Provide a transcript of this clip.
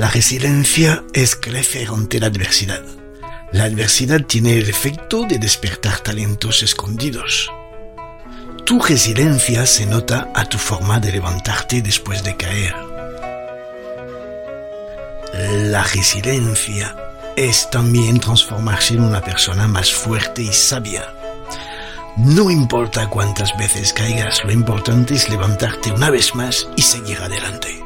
La resiliencia es crecer ante la adversidad. La adversidad tiene el efecto de despertar talentos escondidos. Tu resiliencia se nota a tu forma de levantarte después de caer. La resiliencia es también transformarse en una persona más fuerte y sabia. No importa cuántas veces caigas, lo importante es levantarte una vez más y seguir adelante.